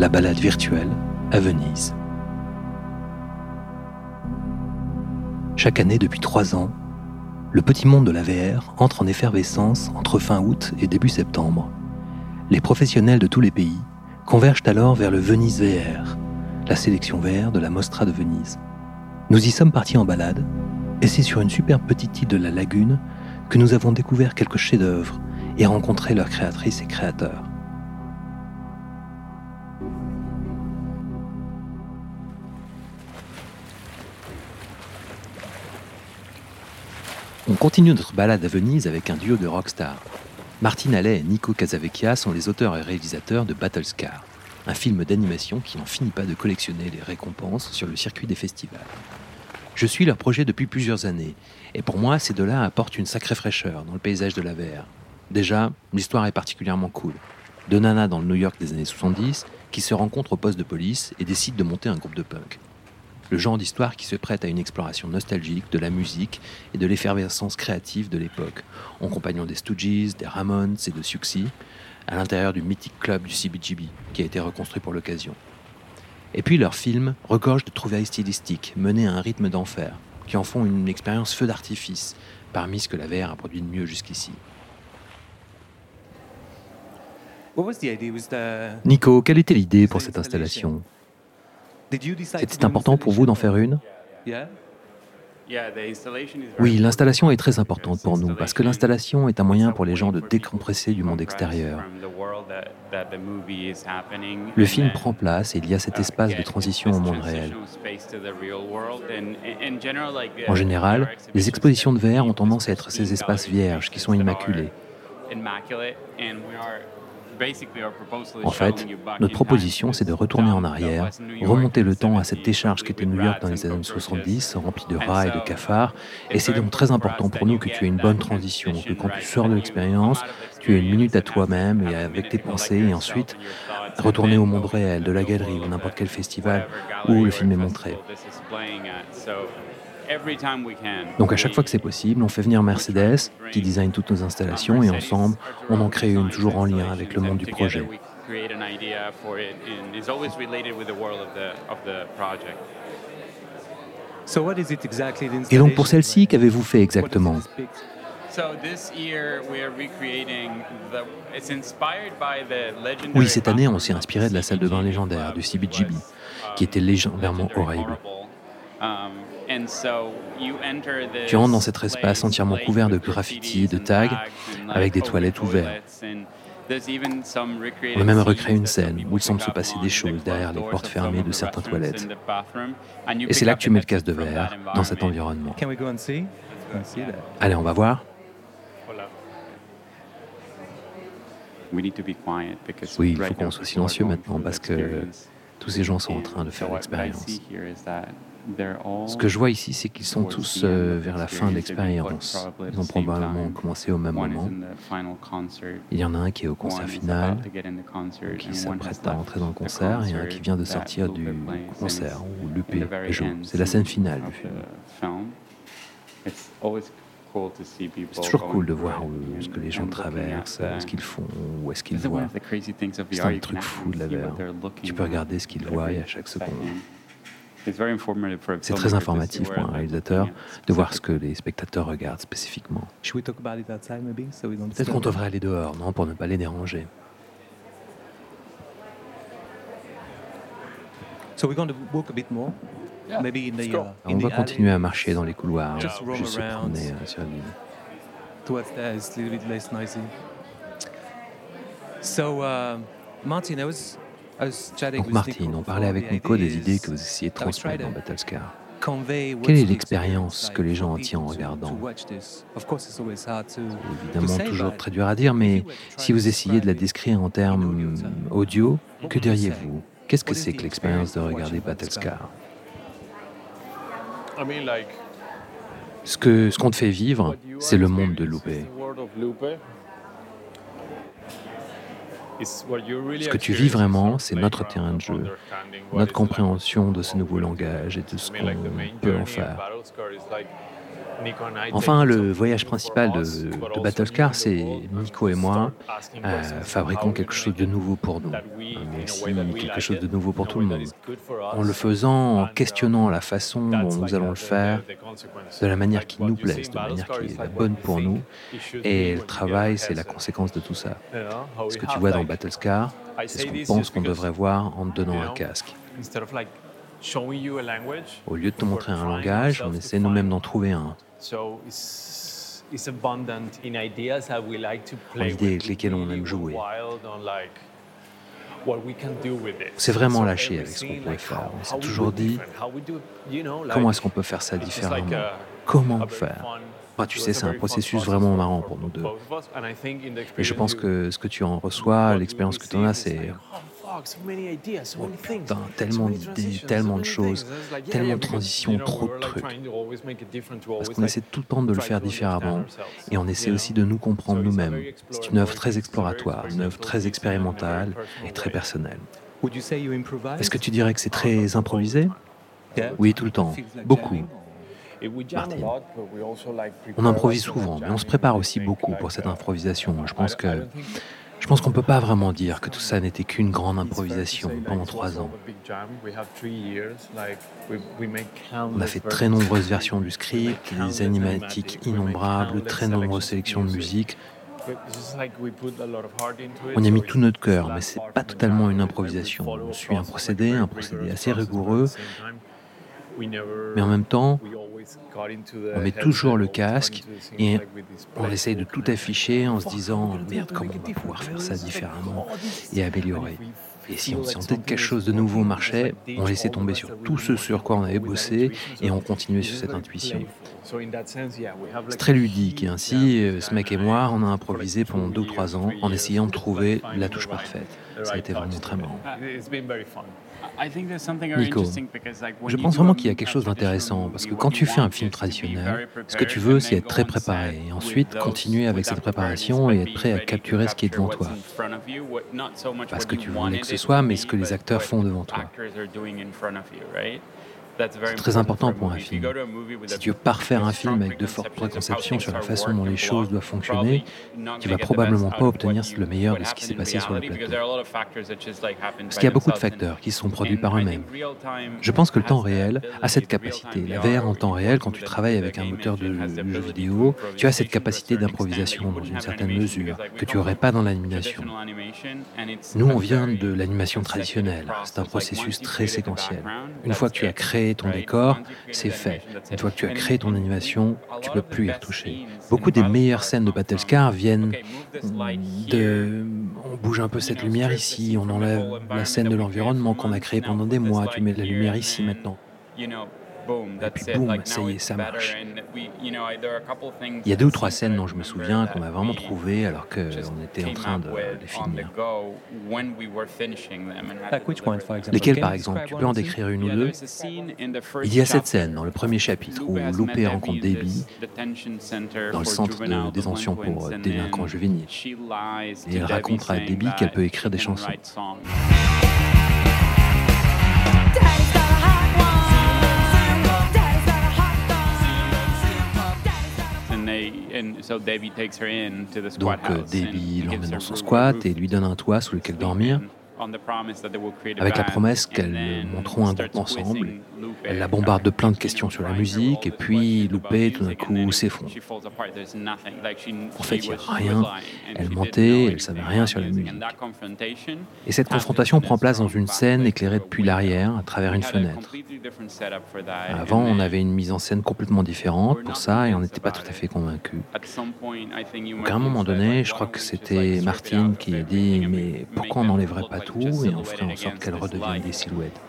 la balade virtuelle à Venise. Chaque année depuis trois ans, le petit monde de la VR entre en effervescence entre fin août et début septembre. Les professionnels de tous les pays convergent alors vers le Venise VR, la sélection VR de la Mostra de Venise. Nous y sommes partis en balade, et c'est sur une superbe petite île de la lagune que nous avons découvert quelques chefs-d'œuvre et rencontré leurs créatrices et créateurs. Continue notre balade à Venise avec un duo de rockstars. Martin Allais et Nico Casavecchia sont les auteurs et réalisateurs de Battlescar, un film d'animation qui n'en finit pas de collectionner les récompenses sur le circuit des festivals. Je suis leur projet depuis plusieurs années, et pour moi, ces deux-là apportent une sacrée fraîcheur dans le paysage de la VR. Déjà, l'histoire est particulièrement cool. Deux nanas dans le New York des années 70 qui se rencontrent au poste de police et décident de monter un groupe de punk le genre d'histoire qui se prête à une exploration nostalgique de la musique et de l'effervescence créative de l'époque, en compagnon des Stooges, des Ramones et de Siouxsie, à l'intérieur du mythique club du CBGB, qui a été reconstruit pour l'occasion. Et puis leurs films regorgent de trouvailles stylistiques, menées à un rythme d'enfer, qui en font une expérience feu d'artifice, parmi ce que la VR a produit de mieux jusqu'ici. Nico, quelle était l'idée pour cette installation? C'était important pour vous d'en faire une? Oui, l'installation est très importante pour nous parce que l'installation est un moyen pour les gens de décompresser du monde extérieur. Le film prend place et il y a cet espace de transition au monde réel. En général, les expositions de VR ont tendance à être ces espaces vierges qui sont immaculés. En fait, notre proposition, c'est de retourner en arrière, remonter le temps à cette décharge qui était New York dans les années 70, remplie de rats et de cafards. Et c'est donc très important pour nous que tu aies une bonne transition, que quand tu sors de l'expérience, tu aies une minute à toi-même et avec tes pensées, et ensuite retourner au monde réel, de la galerie ou n'importe quel festival où le film est montré. Donc à chaque fois que c'est possible, on fait venir Mercedes, qui design toutes nos installations, et ensemble, on en crée une toujours en lien avec le monde du projet. Et donc pour celle-ci, qu'avez-vous fait exactement? Oui, cette année, on s'est inspiré de la salle de bain légendaire du CBGB, qui était légendairement horrible. Tu entres dans cet espace entièrement couvert de graffitis, de tags, avec des toilettes ouvertes. On a même recréé une scène où il semble se passer des choses derrière les portes fermées de certaines toilettes. Et c'est là que tu mets le casque de verre, dans cet environnement. Allez, on va voir. Oui, il faut qu'on soit silencieux maintenant parce que tous ces gens sont en train de faire l'expérience. Ce que je vois ici, c'est qu'ils sont tous euh, vers la fin de l'expérience. Ils ont probablement commencé au même moment. Il y en a un qui est au concert final, qui s'apprête à rentrer dans le concert, et un qui vient de sortir du concert, où l'UP joue. C'est la scène finale du film. C'est toujours cool de voir ce que les gens traversent, ce qu'ils font, où est-ce qu'ils voient. C'est un truc fou de la VR. Tu peux regarder ce qu'ils voient à chaque seconde. C'est très informatif pour un réalisateur de voir ce que les spectateurs regardent spécifiquement. Peut-être qu'on devrait aller dehors, non, pour ne pas les déranger. On va continuer à marcher dans les couloirs, juste se promener euh, sur l'île. So, uh, Martin, I was donc Martine, on parlait avec Nico des idées que vous essayez de transmettre dans Battlescar. Quelle est l'expérience que les gens en tirent en regardant C'est évidemment toujours très dur à dire, mais si vous essayez de la décrire en termes audio, que diriez-vous? Qu'est-ce que c'est que l'expérience de regarder Battlescar? Ce qu'on ce qu'on te fait vivre, c'est le monde de Loupé. Ce que tu vis vraiment, c'est notre terrain de jeu, notre compréhension de ce nouveau langage et de ce qu'on peut en faire. Enfin, le voyage principal de, de Battlescar, c'est Nico et moi euh, fabriquons quelque chose de nouveau pour nous, mais aussi quelque chose de nouveau pour tout le monde. En le faisant, en questionnant la façon dont nous allons le faire, de la manière qui nous plaise, de la manière qui est la bonne pour nous. Et le travail, c'est la conséquence de tout ça. Ce que tu vois dans Battlescar, c'est ce qu'on pense qu'on devrait voir en te donnant un casque. Au lieu de te montrer un langage, on essaie nous-mêmes d'en trouver un. En idées avec lesquelles on aime jouer. C'est vraiment lâché avec ce qu'on pourrait faire. On s'est toujours dit, comment est-ce qu'on peut faire ça différemment? Comment faire? bah, tu sais, c'est un processus vraiment marrant pour nous deux. Et je pense que ce que tu en reçois, l'expérience que tu en as, c'est Oh putain, tellement d'idées, tellement de choses, tellement de transitions, trop de trucs. Parce qu'on essaie tout le temps de le faire différemment et on essaie aussi de nous comprendre nous-mêmes. C'est une œuvre très exploratoire, une œuvre très expérimentale et très personnelle. Est-ce que tu dirais que c'est très improvisé? Oui, tout le temps, beaucoup. Martine. On improvise souvent, mais on se prépare aussi beaucoup pour cette improvisation. Je pense que je pense qu'on ne peut pas vraiment dire que tout ça n'était qu'une grande improvisation pendant trois ans. On a fait très nombreuses versions du script, des animatiques innombrables, très nombreuses sélections de musique. On y a mis tout notre cœur, mais c'est pas totalement une improvisation. On suit un procédé, un procédé assez rigoureux, mais en même temps, on met toujours le casque et on essaye de tout afficher en se disant merde, comment on va pouvoir faire ça différemment et améliorer. Et si on sentait que quelque chose de nouveau marchait, on laissait tomber sur tout ce sur quoi on avait bossé et on continuait sur cette intuition. C'est très ludique et ainsi, euh, ce mec et moi, on a improvisé pendant deux ou trois ans en essayant de trouver la touche parfaite. Ça a été vraiment très marrant. Nico, je pense vraiment qu'il y a quelque chose d'intéressant parce que quand tu fais un film traditionnel, ce que tu veux, c'est être très préparé et ensuite continuer avec cette préparation et être prêt à capturer ce qui est devant toi. Pas ce que tu voulais que ce soit, mais ce que les acteurs font devant toi. C'est très important pour un film. Si tu veux parfaire un film avec de fortes préconceptions sur la façon dont les choses doivent fonctionner, tu vas probablement pas obtenir le meilleur de ce qui s'est passé sur le plateau. Parce qu'il y a beaucoup de facteurs qui sont produits par eux-mêmes. Je pense que le temps réel a cette capacité. La VR en temps réel, quand tu travailles avec un moteur de jeu vidéo, tu as cette capacité d'improvisation dans une certaine mesure que tu n'aurais pas dans l'animation. Nous, on vient de l'animation traditionnelle. C'est un processus très séquentiel. Une fois que tu as créé ton décor, c'est fait. Une fois que tu as créé ton animation, tu peux plus y retoucher. Beaucoup des meilleures scènes de Battlescar viennent de... On bouge un peu cette lumière ici, on enlève la scène de l'environnement qu'on a créé pendant des mois, tu mets de la lumière ici maintenant. Et puis boum, ça y est, ça marche. Il y a deux ou trois scènes dont je me souviens qu'on a vraiment trouvé alors qu'on était en train de les finir. Lesquelles par exemple? Tu peux en décrire une ou deux? Il y a cette scène dans le premier chapitre où Loupé rencontre Debbie dans le centre de détention pour délinquants juvéniles. Et elle raconte à Debbie qu'elle peut écrire des chansons. Donc Debbie l'emmène dans son squat et lui donne un toit sous lequel dormir avec la promesse qu'elles monteront un groupe ensemble. Elle la bombarde de plein de questions sur la musique, et puis Loupé, tout d'un coup, s'effondre. En fait, il n'y a rien. Elle mentait, elle ne savait rien sur la musique. Et cette confrontation prend place dans une scène éclairée depuis l'arrière, à travers une fenêtre. Avant, on avait une mise en scène complètement différente pour ça, et on n'était pas tout à fait convaincus. à un moment donné, je crois que c'était Martine qui a dit Mais pourquoi on n'enlèverait pas tout et on ferait en sorte qu'elles redeviennent des silhouettes.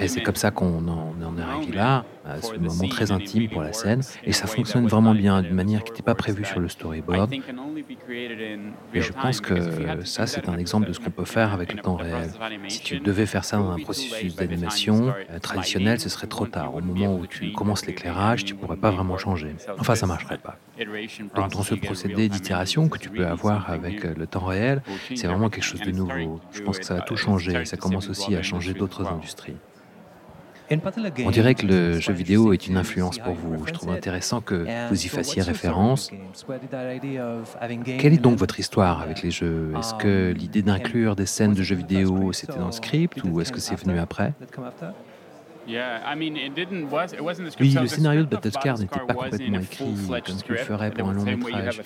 Et c'est comme ça qu'on en, est arrivé là, ce moment très intime pour la scène, et ça fonctionne vraiment bien, d'une manière qui n'était pas prévue sur le storyboard. Et je pense que ça, c'est un exemple de ce qu'on peut faire avec le temps réel. Si tu devais faire ça dans un processus d'animation euh, traditionnel, ce serait trop tard. Au moment où tu commences l'éclairage, tu ne pourrais pas vraiment changer. Enfin, ça ne marcherait pas. Donc, dans ce procédé d'itération que tu peux avoir avec le temps réel, c'est vraiment quelque chose de nouveau. Je pense que ça va tout changer. Ça commence aussi à changer d'autres industries. On dirait que le jeu vidéo est une influence pour vous. Je trouve intéressant que vous y fassiez référence. Quelle est donc votre histoire avec les jeux? Est-ce que l'idée d'inclure des scènes de jeux vidéo, c'était dans le script ou est-ce que c'est venu après? Oui, le scénario de Battlescar n'était pas complètement écrit comme tu le ferais pour un long métrage.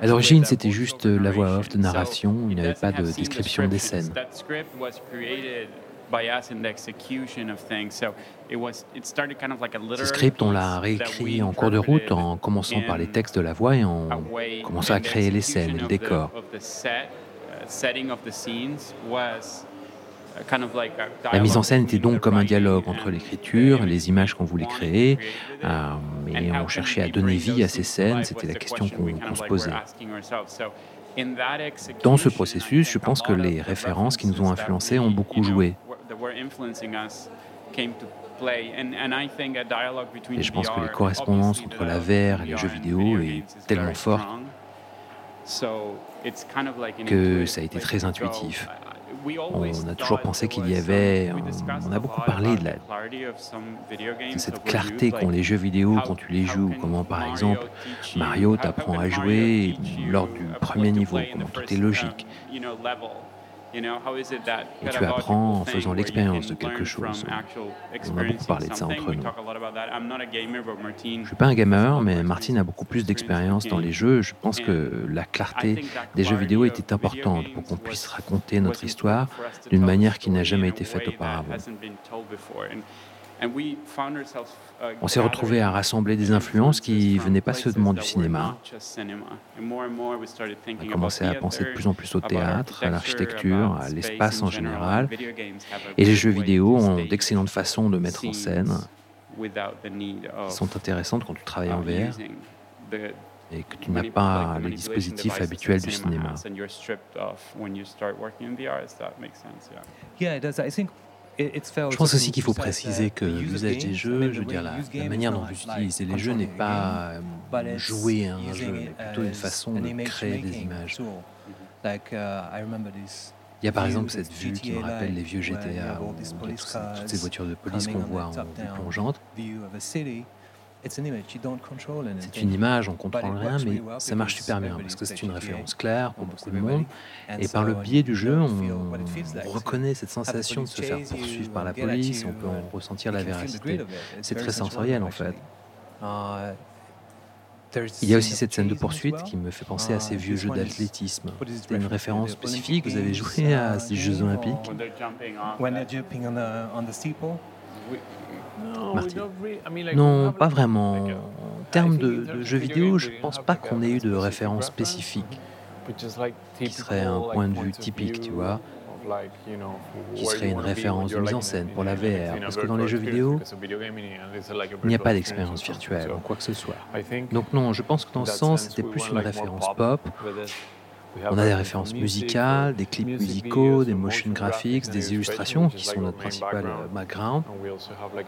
À l'origine, c'était juste la voix off de narration, il n'y avait pas de description des scènes. Ce script, on l'a réécrit en cours de route en commençant par les textes de la voix et en commençant à créer les scènes et le décor. La mise en scène était donc comme un dialogue entre l'écriture, les images qu'on voulait créer, euh, et on cherchait à donner vie à ces scènes, c'était la question qu'on se posait. Dans ce processus, je pense que les références qui nous ont influencés ont beaucoup joué. Et je pense que les correspondances entre la VR et les jeux vidéo est tellement forte que ça a été très intuitif. On a toujours pensé qu'il y avait. On a beaucoup parlé de, la, de cette clarté qu'ont les jeux vidéo quand tu les joues. Comment, par exemple, Mario t'apprend à jouer lors du premier niveau, comment tout est logique. Et tu apprends en faisant l'expérience de quelque chose. On a beaucoup parlé de ça entre nous. Je ne suis pas un gamer, mais Martin a beaucoup plus d'expérience dans les jeux. Je pense que la clarté des jeux vidéo était importante pour qu'on puisse raconter notre histoire d'une manière qui n'a jamais été faite auparavant. Uh, On s'est retrouvé à rassembler des influences qui ne venaient pas seulement du cinéma. On a commencé à penser de plus en plus au théâtre, à l'architecture, à l'espace en général. Et les jeux vidéo ont d'excellentes façons de mettre en scène, qui sont intéressantes quand tu travailles en VR et que tu n'as pas les dispositifs habituels du cinéma. Je pense aussi qu'il faut préciser que l'usage des jeux, je veux dire, la, manière dont vous utilisez les jeux n'est pas euh, jouer à un jeu, mais plutôt une façon de créer des images. Uh, Il y a par exemple cette vue qui me rappelle les vieux GTA, toutes ces voitures de police qu'on voit en vue plongeante. C'est une image, on ne contrôle rien, mais ça marche super bien parce que c'est une référence claire pour beaucoup de monde. Et par le biais du jeu, on reconnaît cette sensation de se faire poursuivre par la police, on peut en ressentir la véracité. C'est très sensoriel en fait. Uh, Il y a aussi cette scène de poursuite qui me fait penser à ces vieux jeux d'athlétisme. C'est une référence spécifique. Vous avez joué à ces Jeux Olympiques? Non, pas vraiment. En termes de, jeux vidéo, je ne pense pas qu'on ait eu de référence spécifique qui serait un point de vue typique, tu vois, qui serait une référence de mise en scène pour la VR. Parce que dans les jeux vidéo, il n'y a pas d'expérience virtuelle ou quoi que ce soit. Donc non, je pense que dans ce sens, c'était plus une référence pop on a des références musicales, des clips musicaux, des motion graphics, des illustrations qui sont notre principal euh, background.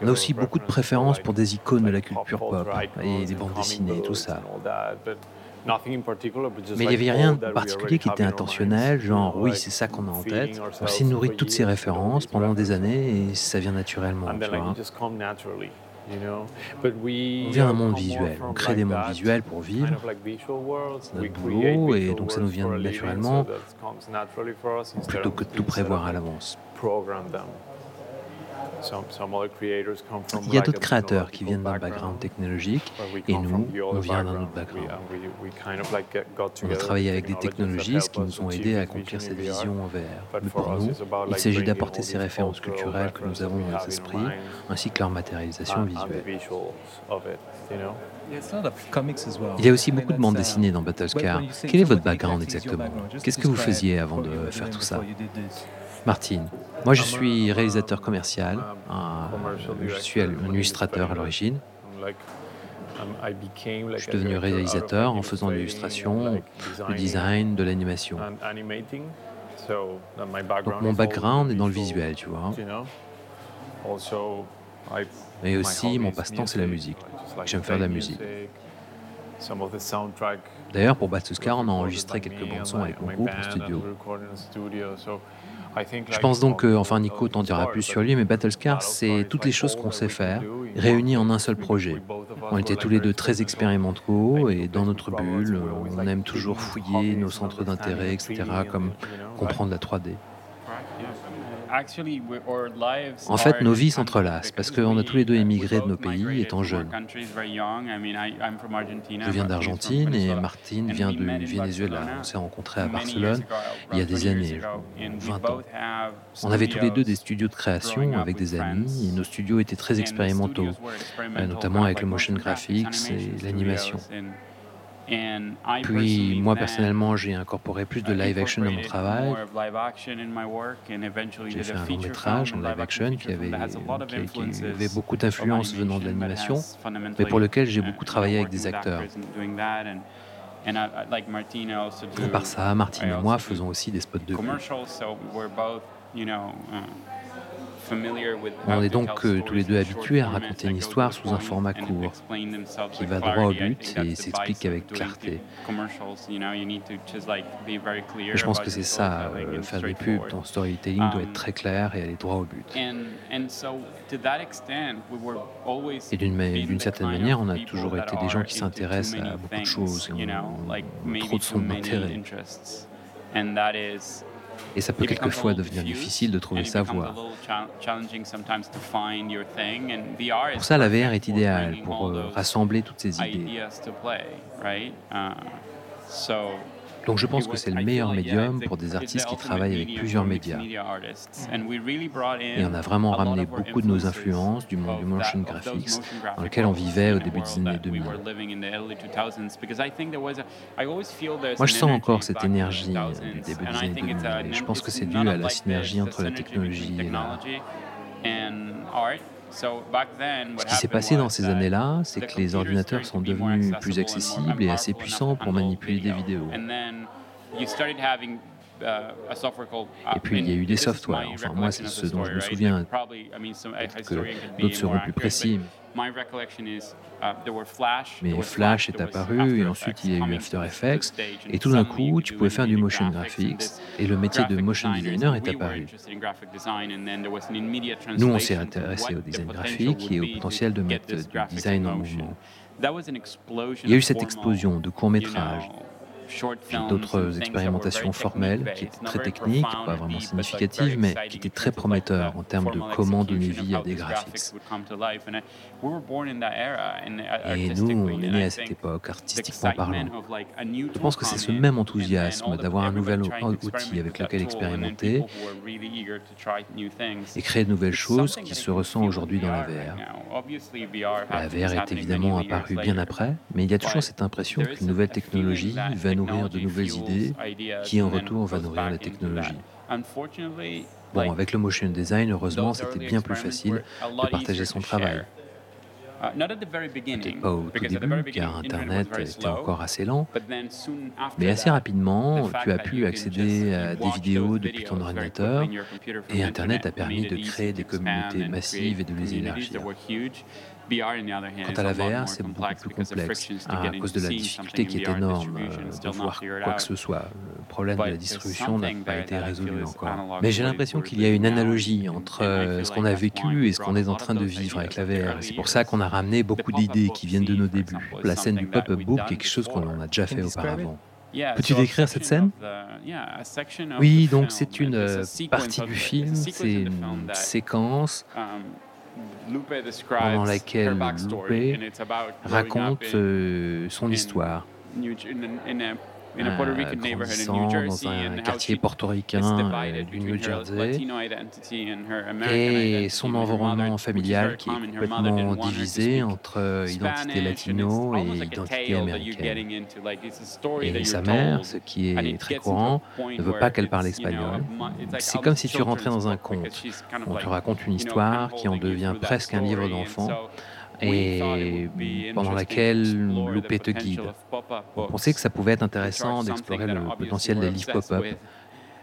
On a aussi beaucoup de préférences pour des icônes de la culture pop et des bandes dessinées, tout ça. Mais il n'y avait rien de particulier qui était intentionnel, genre oui, c'est ça qu'on a en tête. On s'est nourri de toutes ces références pendant des années et ça vient naturellement. Tu vois. On vient d'un monde visuel, on crée des mondes visuels pour vivre, notre boulot et donc ça nous vient naturellement plutôt que de tout prévoir à l'avance. Il y a d'autres créateurs qui viennent d'un background technologique et nous, on vient d'un autre background. On a travaillé avec des technologistes qui nous ont aidés à accomplir cette vision en VR. Mais pour nous, il s'agit d'apporter ces références culturelles que nous avons dans nos esprits, ainsi que leur matérialisation visuelle. Il y a aussi beaucoup de bandes dessinées dans Battlescar. Quel est votre background exactement? Qu'est-ce que vous faisiez avant de faire tout ça? Martine, moi je suis réalisateur commercial, je suis un illustrateur à l'origine. Je suis devenu réalisateur en faisant de l'illustration, du design, de l'animation. Donc mon background est dans le visuel, tu vois. Mais aussi, mon passe-temps, c'est la musique. J'aime faire de la musique. D'ailleurs, pour Batsuscar, on a enregistré quelques bandes son avec mon groupe en studio. Je pense donc que, enfin Nico t'en dira plus sur lui, mais Battlescar, c'est toutes les choses qu'on sait faire, réunies en un seul projet. On était tous les deux très expérimentaux et dans notre bulle, on aime toujours fouiller nos centres d'intérêt, etc., comme comprendre la 3D. En fait, nos vies s'entrelacent parce qu'on a tous les deux émigré de nos pays étant jeunes. Je viens d'Argentine et Martine vient du Venezuela. On s'est rencontrés à Barcelone il y a des années, 20 ans. On avait tous les deux des studios de création avec des amis et nos studios étaient très expérimentaux, euh, notamment avec le motion graphics et l'animation. Puis moi personnellement, j'ai incorporé plus de live action dans mon travail. J'ai fait un long métrage en live action qui avait, qui, avait beaucoup d'influence venant de l'animation, mais pour lequel j'ai beaucoup travaillé avec des acteurs. À part ça, Martine et moi faisons aussi des spots de pub. On est donc euh, tous les deux habitués à raconter une histoire sous un format court, qui va droit au but et s'explique avec clarté. je pense que c'est ça, euh, faire des pubs, ton storytelling doit être très clair et aller droit au but. Et d'une certaine manière, on a toujours été des gens qui s'intéressent à beaucoup de choses et on, trop de centres d'intérêt. Et ça peut quelquefois devenir difficile de trouver sa voie. Pour ça, la VR est idéale pour euh, rassembler toutes ces idées. Donc je pense que c'est le meilleur médium pour des artistes qui travaillent avec plusieurs médias. Et on a vraiment ramené beaucoup de nos influences du monde du motion graphics dans lequel on vivait au début des années 2000. Moi je sens encore cette énergie du début des années 2000 et je pense que c'est dû à la synergie entre la technologie et l'art. Ce qui s'est passé dans ces années-là, c'est que les ordinateurs sont devenus plus accessibles et assez puissants pour manipuler des vidéos. Et puis il y a eu des softwares. Enfin, moi, c'est ce dont je me souviens. Que d'autres seront plus précis. Mais Flash est apparu et ensuite il y a eu After Effects et tout d'un coup tu pouvais faire du motion graphics et le métier de motion designer est apparu. Nous on s'est intéressé au design graphique et au potentiel de mettre du design en mouvement. Il y a eu cette explosion de courts métrages, d'autres expérimentations formelles qui étaient très techniques, pas vraiment significatives, mais qui étaient très prometteurs en termes de comment donner vie à des graphics. Et nous, on est nés à cette époque, artistiquement parlant. Je pense que c'est ce même enthousiasme d'avoir un nouvel outil avec lequel expérimenter et créer de nouvelles choses qui se ressent aujourd'hui dans la VR. La VR est évidemment apparue bien après, mais il y a toujours cette impression qu'une nouvelle technologie va nourrir de nouvelles idées qui en retour va nourrir la technologie. Bon, avec le motion design, heureusement, c'était bien plus facile de partager son travail. Peut-être pas au tout début, car Internet était encore assez lent, mais assez rapidement, tu as pu accéder à des vidéos depuis ton ordinateur, et Internet a permis de créer des communautés massives et de les élargir. Quant à la VR, c'est beaucoup plus complexe à cause de la difficulté qui est énorme euh, de voir quoi que ce soit. Le problème de la distribution n'a pas été résolu encore. Mais j'ai l'impression qu'il y a une analogie entre euh, ce qu'on a vécu et ce qu'on est en train de vivre avec la VR. C'est pour ça qu'on a ramené beaucoup d'idées qui viennent de nos débuts. La scène du pop-up book est quelque chose qu'on en a déjà fait auparavant. Peux-tu décrire cette scène? Oui, donc c'est une euh, partie du film, c'est une séquence pendant laquelle Lupe raconte euh, son histoire grandissant dans un quartier portoricain euh, du New Jersey et son environnement familial qui est complètement divisé entre euh, identité latino et identité américaine. Et sa mère, ce qui est très courant, ne veut pas qu'elle parle espagnol. C'est comme si tu rentrais dans un conte. On te raconte une histoire qui en devient presque un livre d'enfant et pendant laquelle Loupé te guide. On pensait que ça pouvait être intéressant d'explorer le potentiel des livres pop-up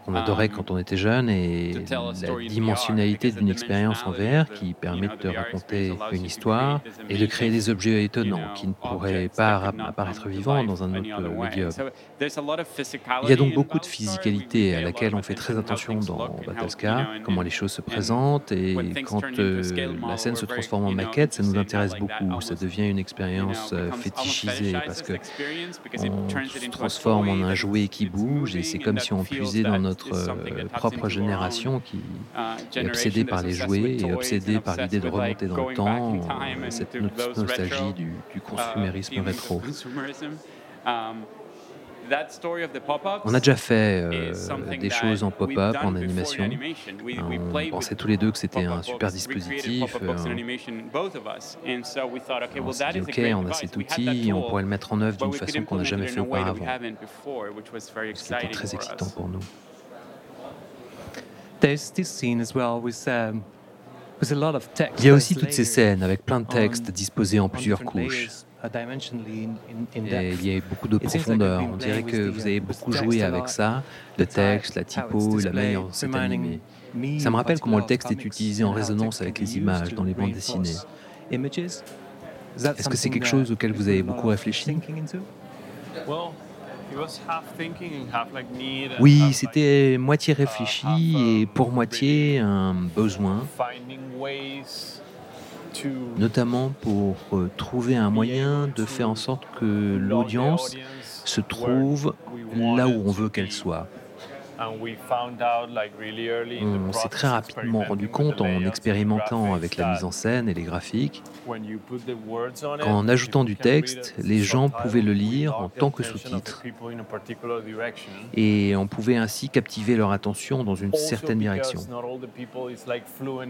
qu'on adorait quand on était jeune et la dimensionnalité d'une expérience en VR qui permet de raconter une histoire et de créer des objets étonnants qui ne pourraient pas apparaître vivants dans un autre médium. Il y a donc beaucoup de physicalité à laquelle on fait très attention dans Battlescar, comment les choses se présentent et quand euh, la scène se transforme en maquette, ça nous intéresse beaucoup. Ça devient une expérience euh, fétichisée parce que on se transforme en un jouet qui bouge et c'est comme si on puisait dans notre euh, propre génération qui est obsédée par les jouets et obsédée par l'idée de remonter dans le temps, cette nostalgie du, du consumérisme rétro. On a déjà fait euh, des choses en pop-up, en animation. On pensait tous les deux que c'était un super dispositif. Euh, on s'est dit, OK, on a cet outil on pourrait le mettre en œuvre d'une façon qu'on n'a jamais fait auparavant. C'était très excitant pour nous. Il y a aussi toutes ces scènes avec plein de textes disposés en plusieurs couches. Et il y a beaucoup de profondeur. On dirait que vous avez beaucoup joué avec ça, le texte, la typo, la manière dont c'est animé. Ça me rappelle comment le texte est utilisé en résonance avec les images dans les bandes dessinées. Est-ce que c'est quelque chose auquel vous avez beaucoup réfléchi? Oui, c'était moitié réfléchi et pour moitié un besoin notamment pour euh, trouver un moyen de faire en sorte que l'audience se trouve là où on veut qu'elle soit. On s'est très rapidement rendu compte en expérimentant avec la mise en scène et les graphiques qu'en ajoutant du texte, les gens pouvaient le lire en tant que sous-titre et on pouvait ainsi captiver leur attention dans une certaine direction.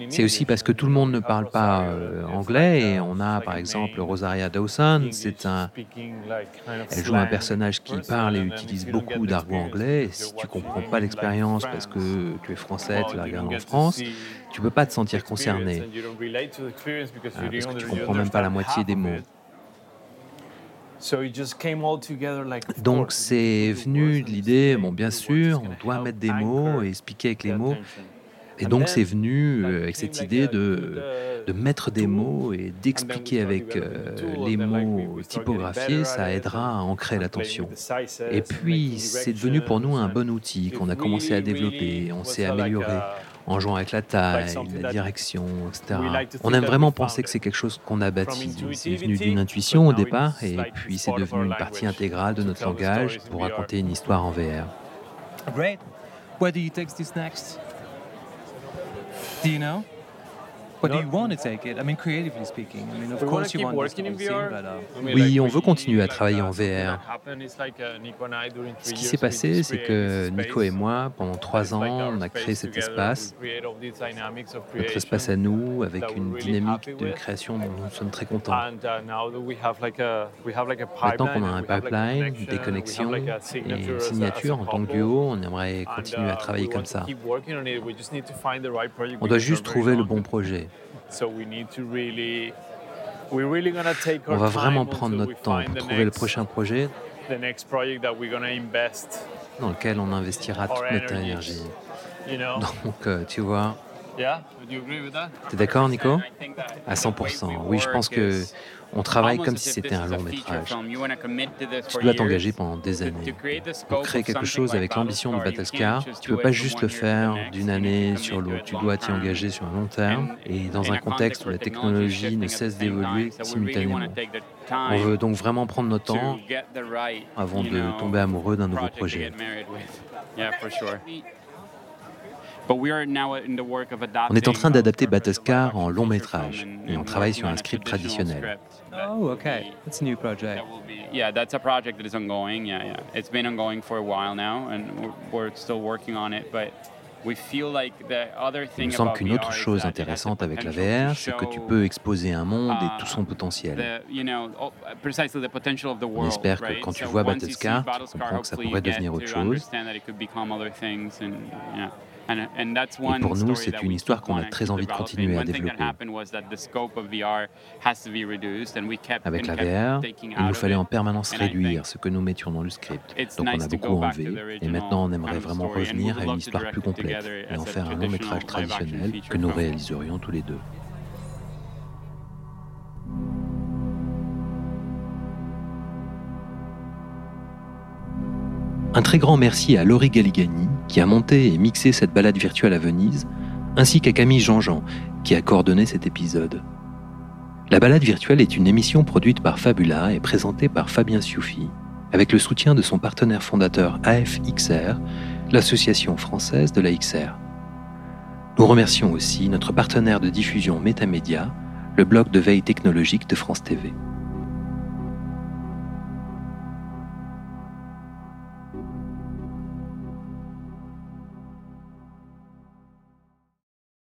C'est aussi parce que tout le monde ne parle pas euh, anglais et on a par exemple Rosaria Dawson, c'est un, elle joue un personnage qui parle et utilise beaucoup d'argot anglais. Et si tu comprends pas l'expérience parce que tu es français, tu la regardes en France, tu peux pas te sentir concerné ah, parce que tu comprends même pas la moitié des mots. Donc c'est venu de l'idée, bon bien sûr, on doit mettre des mots et expliquer avec les mots. Et donc c'est venu euh, avec cette idée de, de mettre des mots et d'expliquer avec euh, les mots typographiés, ça aidera à ancrer l'attention. Et puis c'est devenu pour nous un bon outil qu'on a commencé à développer, on s'est amélioré en jouant avec la taille, la direction, etc. On aime vraiment penser que c'est quelque chose qu'on a bâti. C'est venu d'une intuition au départ et puis c'est devenu une partie intégrale de notre langage pour raconter une histoire en VR. Where do you take this next? Do you know? Oui, on veut continuer à travailler en VR. Uh, Ce qui s'est passé, c'est que Nico et moi, pendant trois ans, on a créé cet espace, notre espace à nous, avec une dynamique de création dont nous sommes très contents. Uh, Maintenant qu'on a un pipeline, des connexions et une signature en tant que duo, on aimerait continuer à uh, travailler comme ça. On doit juste trouver le bon projet. On va vraiment prendre notre temps pour trouver le prochain projet. dans lequel on investira toute notre énergie. Donc, euh, tu vois, tu es d'accord, Nico? À 100%. Oui, je pense que on travaille comme si c'était un long métrage. Tu dois t'engager pendant des années. Pour créer quelque chose avec l'ambition de Battlescar, tu ne peux pas juste le faire d'une année sur l'autre. Tu dois t'y engager sur un long terme et dans un contexte où la technologie ne cesse d'évoluer simultanément. On veut donc vraiment prendre notre temps avant de tomber amoureux d'un nouveau projet. On est en train d'adapter Battlescar en long métrage et on travaille sur un script traditionnel. Oh, okay. That's a new project. Yeah, that's a project that is ongoing. Yeah, yeah. It's been ongoing for a while now, and we're still working on it. But il me semble qu'une autre chose intéressante avec la VR, c'est que tu peux exposer un monde et tout son potentiel. On espère que quand tu vois Battlescar, tu comprends que ça pourrait devenir autre chose. Et pour nous, c'est une histoire qu'on a très envie de continuer à développer. Avec la VR, il nous fallait en permanence réduire ce que nous mettions dans le script. Donc on a beaucoup enlevé, et maintenant on aimerait vraiment revenir à une histoire plus complète et en faire un long métrage traditionnel que nous réaliserions tous les deux. Un très grand merci à Laurie Galligani qui a monté et mixé cette balade virtuelle à Venise, ainsi qu'à Camille Jean-Jean qui a coordonné cet épisode. La balade virtuelle est une émission produite par Fabula et présentée par Fabien Sioufi, avec le soutien de son partenaire fondateur AFXR, l'association française de la XR. Nous remercions aussi notre partenaire de diffusion Métamédia, le blog de veille technologique de France TV.